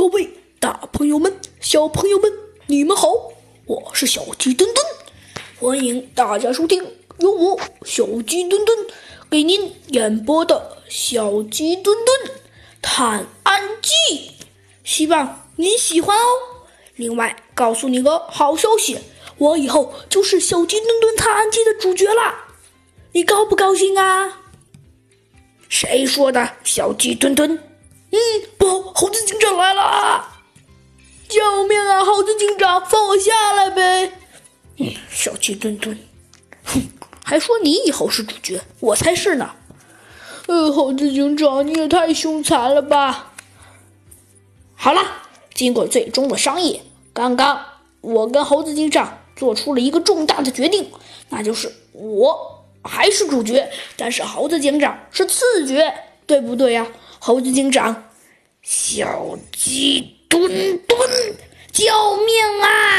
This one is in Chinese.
各位大朋友们、小朋友们，你们好！我是小鸡墩墩，欢迎大家收听由我小鸡墩墩给您演播的《小鸡墩墩探案记》，希望您喜欢哦。另外，告诉你个好消息，我以后就是《小鸡墩墩探案记》的主角啦！你高不高兴啊？谁说的？小鸡墩墩？嗯，长来了！救命啊！猴子警长，放我下来呗！嗯，小鸡墩墩，哼，还说你以后是主角，我才是呢！呃，猴子警长，你也太凶残了吧！好了，经过最终的商议，刚刚我跟猴子警长做出了一个重大的决定，那就是我还是主角，但是猴子警长是次角，对不对呀？猴子警长，小鸡墩墩，救命啊！